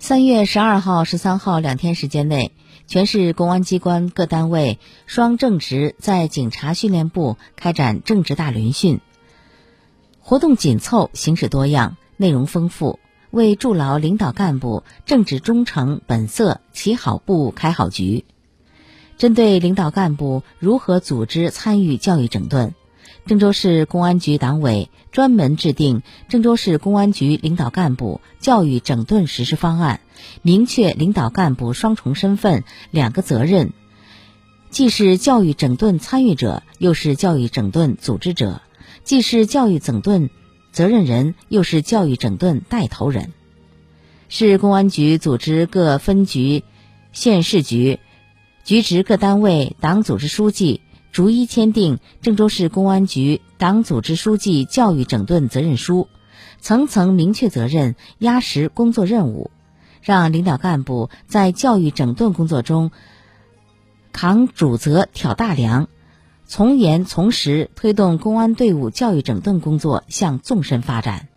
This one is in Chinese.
三月十二号、十三号两天时间内，全市公安机关各单位双正值在警察训练部开展正值大轮训，活动紧凑，形式多样，内容丰富，为筑牢领导干部正直忠诚本色、起好步、开好局。针对领导干部如何组织参与教育整顿。郑州市公安局党委专门制定郑州市公安局领导干部教育整顿实施方案，明确领导干部双重身份、两个责任，既是教育整顿参与者，又是教育整顿组织者；既是教育整顿责任人，又是教育整顿带头人。市公安局组织各分局、县市局、局直各单位党组织书记。逐一签订郑州市公安局党组织书记教育整顿责任书，层层明确责任，压实工作任务，让领导干部在教育整顿工作中扛主责、挑大梁，从严从实推动公安队伍教育整顿工作向纵深发展。